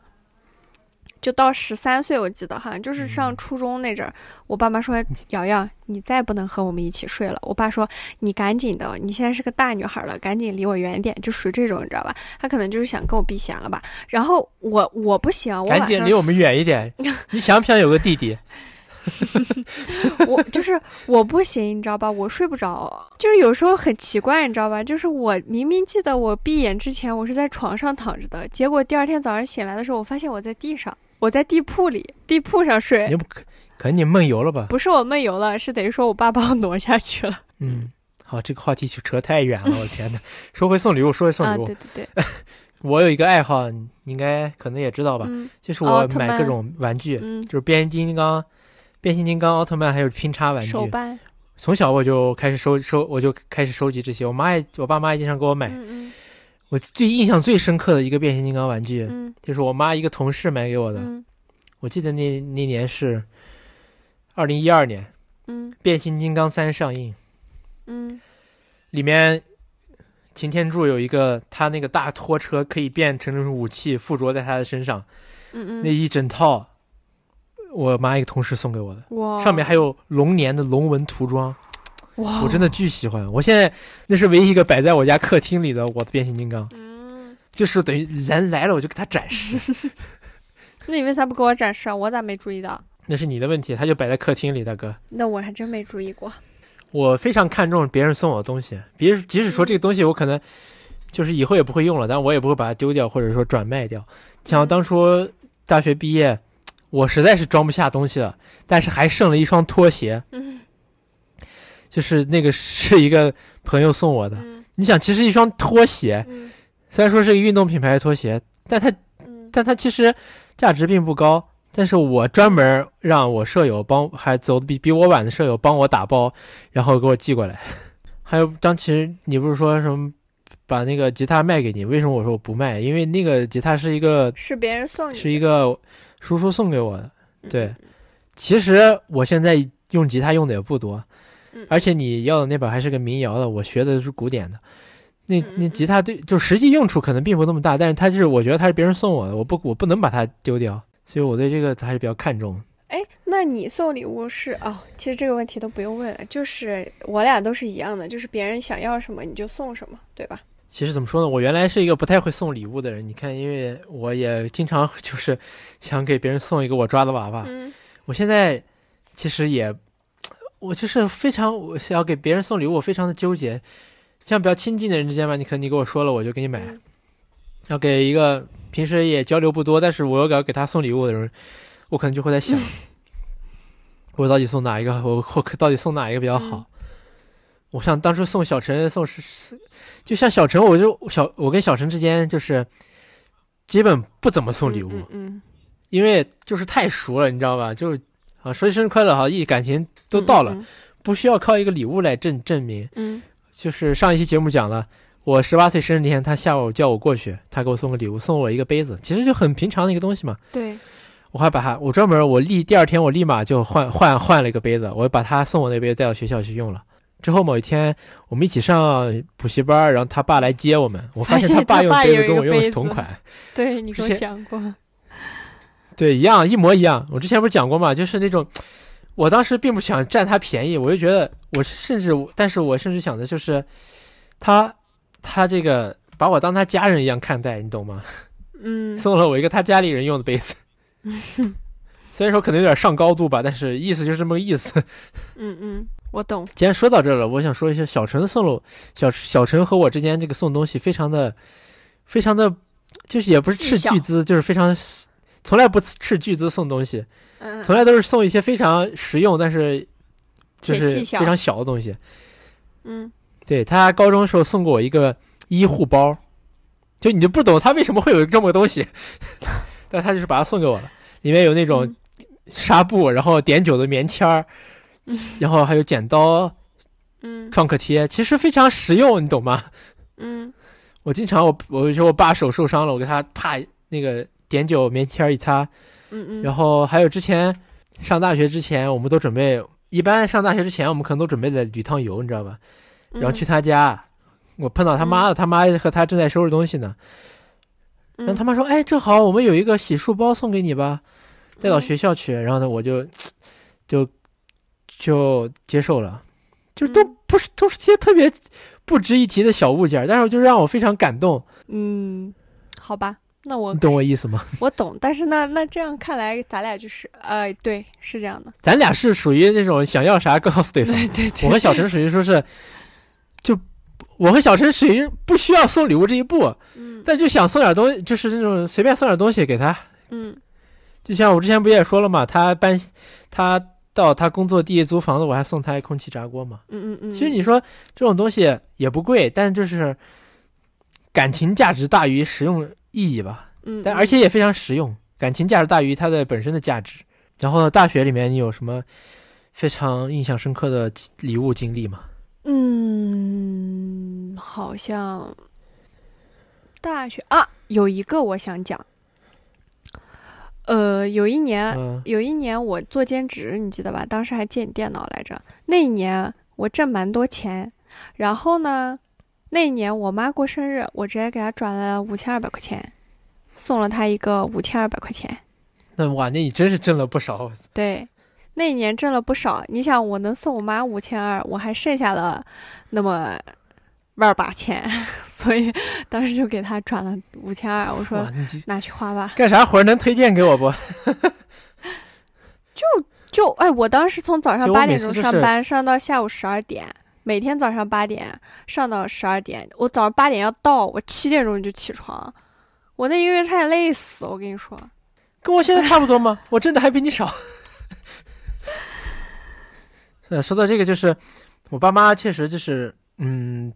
就到十三岁，我记得好像就是上初中那阵儿，我爸妈说：“瑶瑶，你再不能和我们一起睡了。”我爸说：“你赶紧的，你现在是个大女孩了，赶紧离我远点。”就属于这种，你知道吧？他可能就是想跟我避嫌了吧。然后我我不行，我赶紧离我们远一点。(laughs) 你想不想有个弟弟？(laughs) 我就是我不行，你知道吧？我睡不着，就是有时候很奇怪，你知道吧？就是我明明记得我闭眼之前我是在床上躺着的，结果第二天早上醒来的时候，我发现我在地上，我在地铺里，地铺上睡你。不可可能你梦游了吧？不是我梦游了，是等于说我爸把我挪下去了。嗯，好，这个话题就扯太远了，我的天呐。说回送礼物，说回送啊，礼物，对对对，我有一个爱好，你应该可能也知道吧，嗯就是我买各种玩具，嗯，就是变形金刚、变形金刚、奥特曼，还有拼插玩具。手办，从小我就开始收收，我就开始收集这些。我妈也，我爸妈也经常给我买。嗯我最印象最深刻的一个变形金刚玩具，嗯。就是我妈一个同事买给我的。嗯。我记得那那年是二零一二年，嗯《变形金刚三》上映，嗯。里面擎天柱有一个他那个大拖车可以变成武器，附着在他的身上，嗯嗯，那一整套，我妈一个同事送给我的，哇，上面还有龙年的龙纹涂装，哇，我真的巨喜欢。我现在那是唯一一个摆在我家客厅里的我的变形金刚，嗯，就是等于人来了我就给他展示，(laughs) 那你为啥不给我展示啊？我咋没注意到？那是你的问题，他就摆在客厅里，大哥。那我还真没注意过。我非常看重别人送我的东西，别即使说这个东西我可能就是以后也不会用了，但我也不会把它丢掉或者说转卖掉。像当初大学毕业，我实在是装不下东西了，但是还剩了一双拖鞋，嗯就是那个是一个朋友送我的。嗯你想，其实一双拖鞋嗯虽然说是个运动品牌的拖鞋，但它嗯但它其实价值并不高。但是我专门让我舍友帮，还走的比比我晚的舍友帮我打包，然后给我寄过来。(laughs) 还有张其实你不是说什么把那个吉他卖给你？为什么我说我不卖？因为那个吉他是一个是别人送你，是一个叔叔送给我的。嗯对，其实我现在用吉他用的也不多嗯，而且你要的那本还是个民谣的，我学的是古典的。那嗯那吉他对，就实际用处可能并不那么大，但是它就是我觉得它是别人送我的，我不我不能把它丢掉，所以我对这个还是比较看重。哎，那你送礼物是哦？其实这个问题都不用问了，就是我俩都是一样的，就是别人想要什么你就送什么，对吧？其实怎么说呢，我原来是一个不太会送礼物的人，你看，因为我也经常就是想给别人送一个我抓的娃娃，嗯我现在其实也，我就是非常我想要给别人送礼物，我非常的纠结。像比较亲近的人之间吧，你可能你跟我说了，我就给你买；嗯要给一个平时也交流不多，但是我又要给他送礼物的人，我可能就会在想，(laughs) 我到底送哪一个，我我到底送哪一个比较好？我想当初送小陈送是是，就像小陈，我就小我跟小陈之间就是基本不怎么送礼物，嗯嗯因为就是太熟了，你知道吧？就是啊，说生日快乐，好，一感情都到了，嗯不需要靠一个礼物来证证明。嗯就是上一期节目讲了，我十八岁生日那天，他下午叫我过去，他给我送个礼物，送我一个杯子，其实就很平常的一个东西嘛。对，我还把它，我专门我立第二天我立马就换换换了一个杯子，我把他送我那杯子带到学校去用了。之后某一天我们一起上补习班，然后他爸来接我们，我发现他爸用杯子跟我用的是同款，对你给我讲过，(laughs) 对，一样一模一样。我之前不是讲过嘛，就是那种，我当时并不想占他便宜，我就觉得我甚至，但是我甚至想的就是，他他这个把我当他家人一样看待，你懂吗？(laughs) 嗯送了我一个他家里人用的杯子，(laughs) 虽然说可能有点上高度吧，但是意思就是这么个意思。嗯嗯，我懂，既然说到这了，我想说一下小陈送了小小陈和我之间这个送东西非常的非常的，就是也不是斥巨资，就是非常从来不斥巨资送东西。嗯从来都是送一些非常实用，但是就是非常小的东西。嗯。对他高中的时候送过我一个医护包，就你就不懂他为什么会有这么个东西，(laughs) 但他就是把它送给我了，里面有那种嗯。纱布，然后碘酒的棉签儿，然后还有剪刀、嗯。创可贴，其实非常实用，你懂吗？嗯。我经常我我说我爸手受伤了，我给他啪那个碘酒棉签儿一擦，嗯嗯，然后还有之前上大学之前，我们都准备，一般上大学之前，我们可能都准备了旅趟游，你知道吧？然后去他家，我碰到他妈了，他妈和他正在收拾东西呢。嗯，然后他妈说：“哎，正好我们有一个洗漱包送给你吧，带到嗯。学校去。”然后呢，我就 (tsk) 就就接受了，就都嗯。不是都是些特别不值一提的小物件，但是就让我非常感动。嗯，好吧，那我你懂我意思吗？我懂，但是那那这样看来，咱俩就是呃，对，是这样的，咱俩是属于那种想要啥告诉对方。(laughs) 对我和小陈属于说是，就我和小陈属于不需要送礼物这一步，嗯但就想送点东西，就是那种随便送点东西给他。嗯就像我之前不也说了嘛，他搬他到他工作地租房子，我还送他一空气炸锅嘛。嗯嗯嗯，其实你说这种东西也不贵，但就是感情价值大于实用意义吧。嗯，但而且也非常实用，感情价值大于它的本身的价值。然后呢，大学里面你有什么非常印象深刻的礼物经历吗？嗯，好像大学啊，有一个我想讲，呃，有一年嗯有一年我做兼职，你记得吧？当时还借你电脑来着。那一年我挣蛮多钱，然后呢，那一年我妈过生日，我直接给她转了五千二百块钱，送了她一个五千二百块钱。那哇，那你真是挣了不少。对，那一年挣了不少。你想，我能送我妈五千二，我还剩下了那么万把钱，(laughs) 所以当时就给她转了五千二。我说拿去花吧。干啥活儿能推荐给我不？(laughs) 就就哎，我当时从早上八点钟上班，上到下午十二点，每天早上八点上到十二点。我早上八点要到，我七点钟就起床。我那一个月差点累死，我跟你说。跟我现在差不多吗？(laughs) 我挣的还比你少。(laughs) 呃，说到这个，就是我爸妈确实就是，嗯，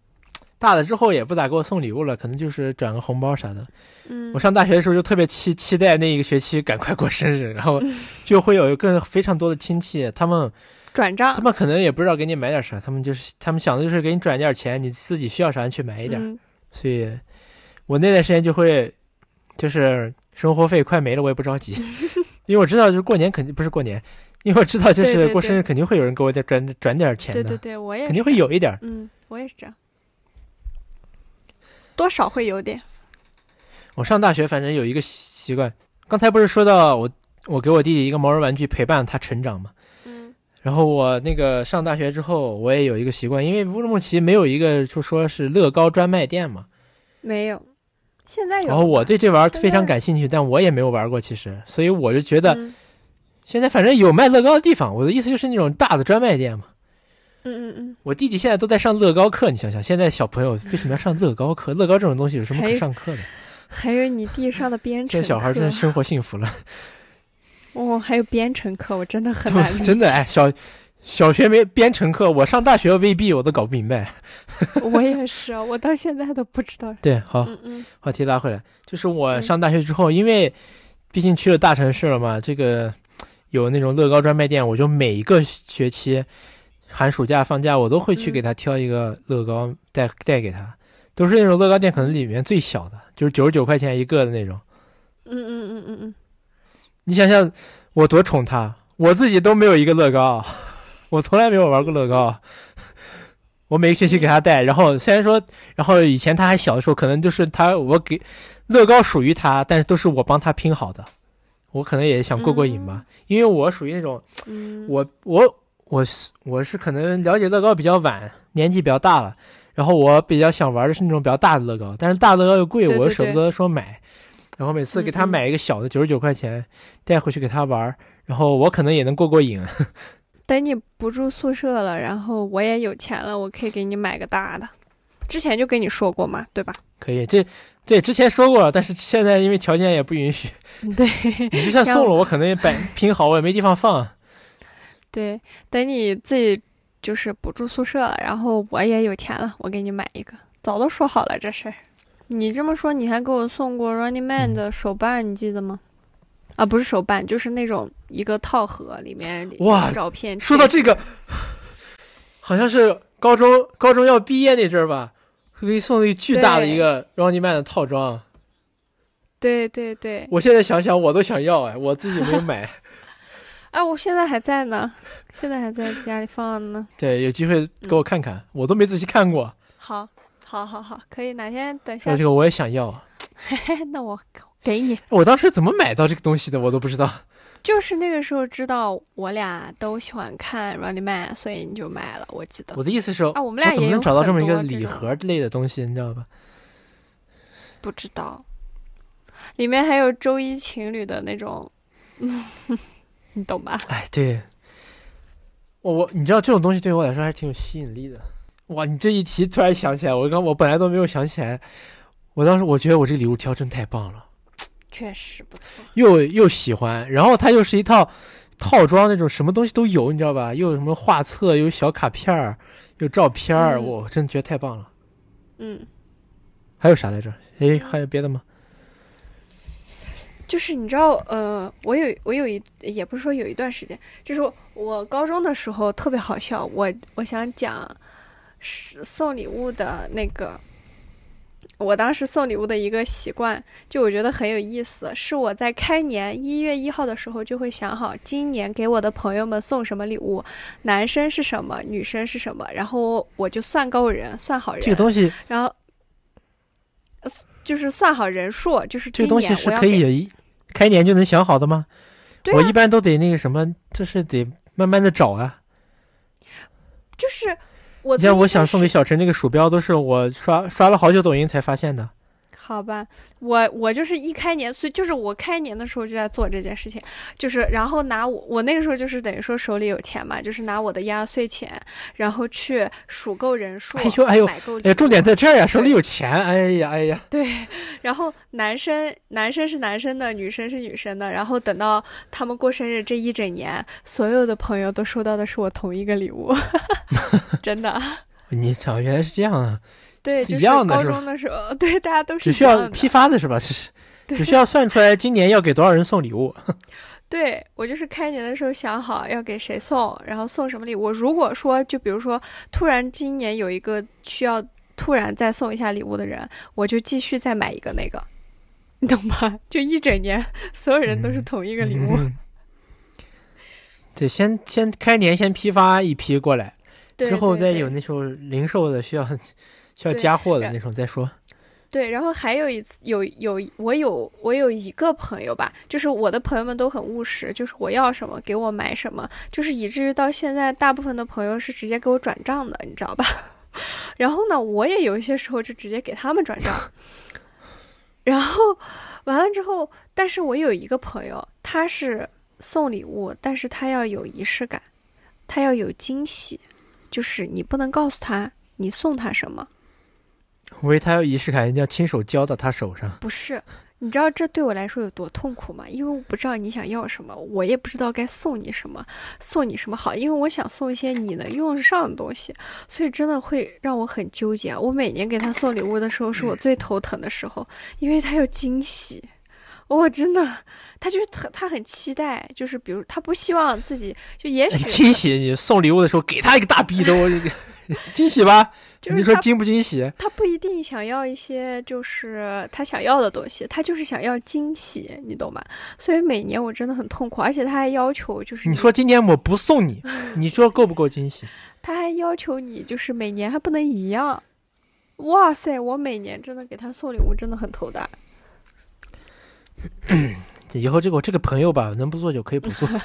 大了之后也不咋给我送礼物了，可能就是转个红包啥的。嗯我上大学的时候就特别期期待那一个学期赶快过生日，然后就会有一个非常多的亲戚，他们转账他们可能也不知道给你买点啥，他们就是他们想的就是给你转点钱，你自己需要啥你去买一点。嗯所以，我那段时间就会，就是生活费快没了，我也不着急，(laughs) 因为我知道就是过年肯定不是过年，因为我知道就是过生日肯定会有人给我再转转点钱的，对对对，我也肯定会有一点。嗯，我也是这样，多少会有点。我上大学反正有一个习习惯，刚才不是说到我我给我弟弟一个毛绒玩具陪伴他成长嘛，嗯然后我那个上大学之后，我也有一个习惯，因为乌鲁木齐没有一个就说是乐高专卖店嘛，没有，现在有。然后我对这玩意儿非常感兴趣，但我也没有玩过，其实，所以我就觉得嗯现在反正有卖乐高的地方，我的意思就是那种大的专卖店嘛。嗯嗯嗯，我弟弟现在都在上乐高课，你想想，现在小朋友为什么要上乐高课？乐高这种东西有什么可上课的？还有你弟上的编程这小孩真是生活幸福了，哦，还有编程课，我真的很难理解。真的哎，小小学没编程课，我上大学未必我都搞不明白。(laughs) 我也是，我到现在都不知道。对，好，嗯嗯话题拉回来，就是我嗯上大学之后，因为毕竟去了大城市了嘛，这个有那种乐高专卖店，我就每一个学期寒暑假放假，我都会去嗯给他挑一个乐高带带给他，都是那种乐高店可能里面最小的，就是九十九块钱一个的那种。嗯嗯嗯嗯嗯，你想想我多宠他，我自己都没有一个乐高，我从来没有玩过乐高。我每个学期给他带，然后虽然说，然后以前他还小的时候，可能就是他我给乐高属于他，但是都是我帮他拼好的，我可能也想过过瘾吧，因为我属于那种嗯，我我我是我是可能了解乐高比较晚，年纪比较大了，然后我比较想玩的是那种比较大的乐高，但是大乐高又贵，对对我又舍不得说买，然后每次给他买一个小的九十九块钱，带回去给他玩，然后我可能也能过过瘾。(laughs) 等你不住宿舍了，然后我也有钱了，我可以给你买个大的。之前就跟你说过嘛，对吧？可以，这对之前说过了，但是现在因为条件也不允许，(laughs) 对 (laughs) 你就算送了，我可能也摆拼好，我也没地方放。对，等你自己就是不住宿舍了，然后我也有钱了，我给你买一个。早都说好了这事儿。你这么说，你还给我送过 Running Man 的手办，你记得吗？啊，不是手办，就是那种一个套盒，里面哇照片。说到这个，好像是高中高中要毕业那阵儿吧，会给你送了一个巨大的一个 Running Man 的套装。对对对，我现在想想，我都想要哎，我自己没有买。(laughs) 哎，我现在还在呢，现在还在家里放呢。对，有机会给我看看，我都没仔细看过。好，好，好，好，可以，哪天等下说这个我也想要，(laughs) 那我给你。我当时怎么买到这个东西的，我都不知道。就是那个时候知道我俩都喜欢看 Running Man，所以你就买了，我记得。我的意思是，啊，我们俩怎么也能找到这么一个礼盒类的东西，你知道吧？不知道，里面还有周一情侣的那种，(laughs) 你懂吧？哎，对，我我你知道这种东西对我来说还是挺有吸引力的。哇，你这一提突然想起来，我刚我本来都没有想起来，我当时我觉得我这礼物挑真太棒了，(tsk) 确实不错。又又喜欢，然后它又是一套套装那种什么东西都有，你知道吧？又有什么画册，有小卡片儿，有照片儿，嗯我真觉得太棒了。嗯，还有啥来着？哎，还有别的吗？就是你知道，呃，我有我有一也不是说有一段时间，就是我高中的时候特别好笑。我我想讲是送礼物的那个，我当时送礼物的一个习惯，就我觉得很有意思，是我在开年一月一号的时候就会想好今年给我的朋友们送什么礼物，男生是什么，女生是什么，然后我就算够人，算好人，这个东西，然后。呃就是算好人数，就是今这个东西是可以开年就能想好的吗？对啊我一般都得那个什么，就是得慢慢的找啊。就是我你像我想送给小陈那个鼠标，都是我刷刷了好久抖音才发现的。好吧，我我就是一开年，所以就是我开年的时候就在做这件事情，就是然后拿我我那个时候就是等于说手里有钱嘛，就是拿我的压岁钱，然后去数够人数，哎呦哎呦买够哎，重点在这儿呀，手里有钱。哎呀哎呀，对，然后男生男生是男生的，女生是女生的，然后等到他们过生日这一整年，所有的朋友都收到的是我同一个礼物，(laughs) 真的。(laughs) 你操，原来是这样啊！对，一就是高样的是吧中的时候，对大家都是只需要批发的是吧？这是 (laughs) 只需要算出来今年要给多少人送礼物。(laughs) 对我就是开年的时候想好要给谁送，然后送什么礼物。如果说就比如说突然今年有一个需要突然再送一下礼物的人，我就继续再买一个那个，你懂吗？(laughs) 就一整年所有人都是同一个礼物。嗯对，先先开年先批发一批过来，对之后再有那时候零售的需要需要加货的然那种再说。对，然后还有一次有有我有我有一个朋友吧，就是我的朋友们都很务实，就是我要什么给我买什么，就是以至于到现在大部分的朋友是直接给我转账的，你知道吧？(laughs) 然后呢，我也有一些时候就直接给他们转账，(laughs) 然后完了之后，但是我有一个朋友，他是送礼物，但是他要有仪式感，他要有惊喜，就是你不能告诉他你送他什么。我以为他要仪式感，一定要亲手交到他手上。不是，你知道这对我来说有多痛苦吗？因为我不知道你想要什么，我也不知道该送你什么，送你什么好。因为我想送一些你能用得上的东西，所以真的会让我很纠结。我每年给他送礼物的时候，是我最头疼的时候，因为他有惊喜。我真的，他就是他，他很期待，就是比如他不希望自己就也许惊喜，你送礼物的时候给他一个大逼兜，(laughs) (laughs) 惊喜吧？(laughs) 就是你说惊不惊喜？他不一定想要一些就是他想要的东西，他就是想要惊喜，你懂吗？所以每年我真的很痛苦，而且他还要求就是你说今年我不送你，(laughs) 你说够不够惊喜？他还要求你就是每年还不能一样。哇塞，我每年真的给他送礼物真的很头大。以后这个我这个朋友吧，能不做就可以不做。(laughs)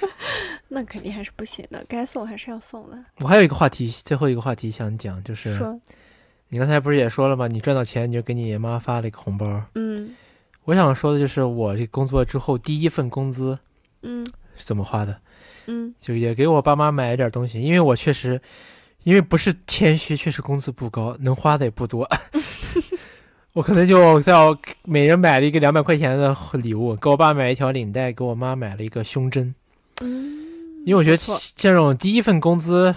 (laughs) 那肯定还是不行的，该送还是要送的。我还有一个话题，最后一个话题想讲，就是说，你刚才不是也说了吗？你赚到钱你就给你妈发了一个红包。嗯我想说的就是我这工作之后第一份工资嗯是怎么花的，嗯就也给我爸妈买了点东西，因为我确实，因为不是谦虚，确实工资不高，能花的也不多。(laughs) 我可能就在每人买了一个两百块钱的礼物，给我爸买一条领带，给我妈买了一个胸针。嗯，因为我觉得这种第一份工资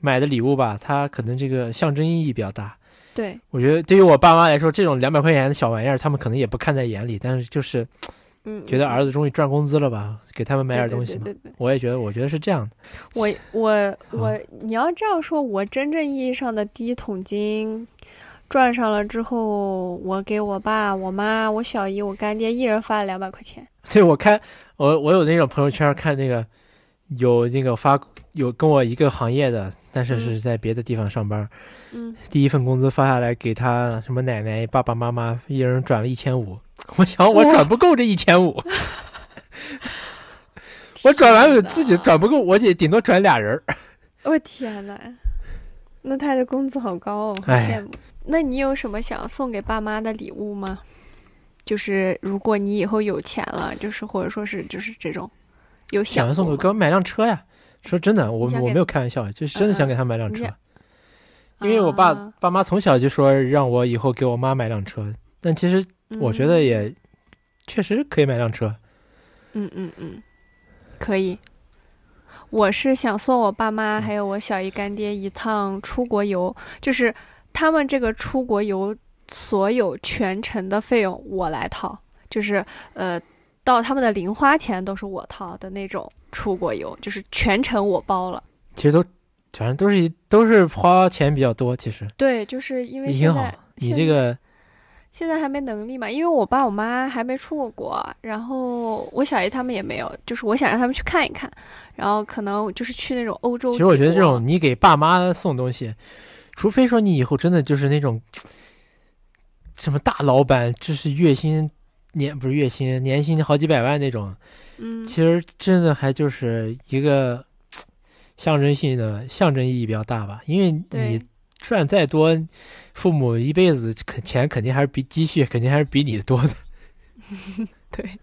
买的礼物吧，它可能这个象征意义比较大。对，我觉得对于我爸妈来说，这种两百块钱的小玩意儿，他们可能也不看在眼里，但是就是嗯，觉得儿子终于赚工资了吧，给他们买点东西嘛。对对对对我也觉得，我觉得是这样的。我我我，你要这样说，我真正意义上的第一桶金赚上了之后，我给我爸、我妈、我小姨、我干爹一人发了两百块钱。(laughs) 对我看我我有那种朋友圈看那个有那个发有跟我一个行业的，但是是在别的地方上班，嗯，第一份工资发下来给他什么奶奶、爸爸妈妈一人转了一千五。(laughs) 我想我转不够这一千五，(laughs) 我转完我自己转不够，我也顶多转俩人儿。我天呐，那他的工资好高哦，好哎羡慕。那你有什么想送给爸妈的礼物吗？就是如果你以后有钱了，就是或者说是就是这种有想想送给给我买辆车呀！说真的，我我没有开玩笑，就是真的想给他买辆车因为我爸、啊爸妈从小就说让我以后给我妈买辆车，但其实我觉得也确实可以买辆车。嗯嗯嗯，可以。我是想送我爸妈还有我小姨干爹一趟出国游，就是他们这个出国游所有全程的费用我来掏，就是呃，到他们的零花钱都是我掏的那种出国游，就是全程我包了。其实都反正都是都是花钱比较多，其实对，就是因为也挺好。你这个现在还没能力嘛，因为我爸我妈还没出过国，然后我小姨他们也没有，就是我想让他们去看一看，然后可能就是去那种欧洲。其实我觉得这种，你给爸妈送东西，除非说你以后真的就是那种 (tsk) 什么大老板，就是月薪年不是月薪年薪好几百万那种，嗯，其实真的还就是一个 (tsk) 象征性的象征意义比较大吧，因为你赚再多，父母一辈子肯钱肯定还是比积蓄肯定还是比你多的。(laughs) 对，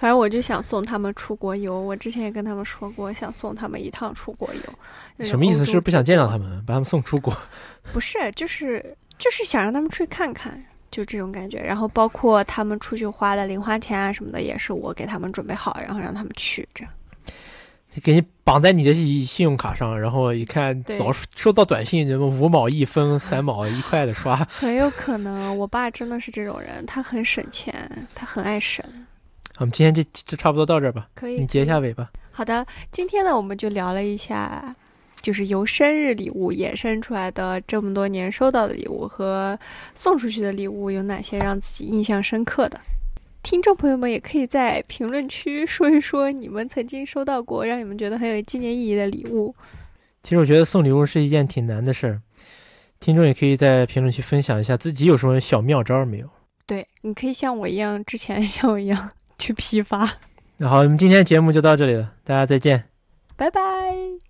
反正我就想送他们出国游，我之前也跟他们说过，想送他们一趟出国游。什么意思？是不想见到他？们，把他们送出国？(laughs) 不是，就是就是想让他们出去看看，就这种感觉。然后包括他们出去花的零花钱啊什么的，也是我给他们准备好，然后让他们去这样。就给你绑在你的信信用卡上，然后一看对老收到短信，什么五毛一分、三毛一块的刷。很有可能，我爸真的是这种人，他很省钱，他很爱省。我们今天就就差不多到这儿吧，可以，你结一下尾吧。好的，今天呢，我们就聊了一下，就是由生日礼物衍生出来的这么多年收到的礼物和送出去的礼物有哪些让自己印象深刻的。听众朋友们也可以在评论区说一说你们曾经收到过让你们觉得很有纪念意义的礼物。其实我觉得送礼物是一件挺难的事儿，听众也可以在评论区分享一下自己有什么小妙招没有。对，你可以像我一样，之前 (laughs) 像我一样去批发。那好，我们今天节目就到这里了，大家再见。拜拜。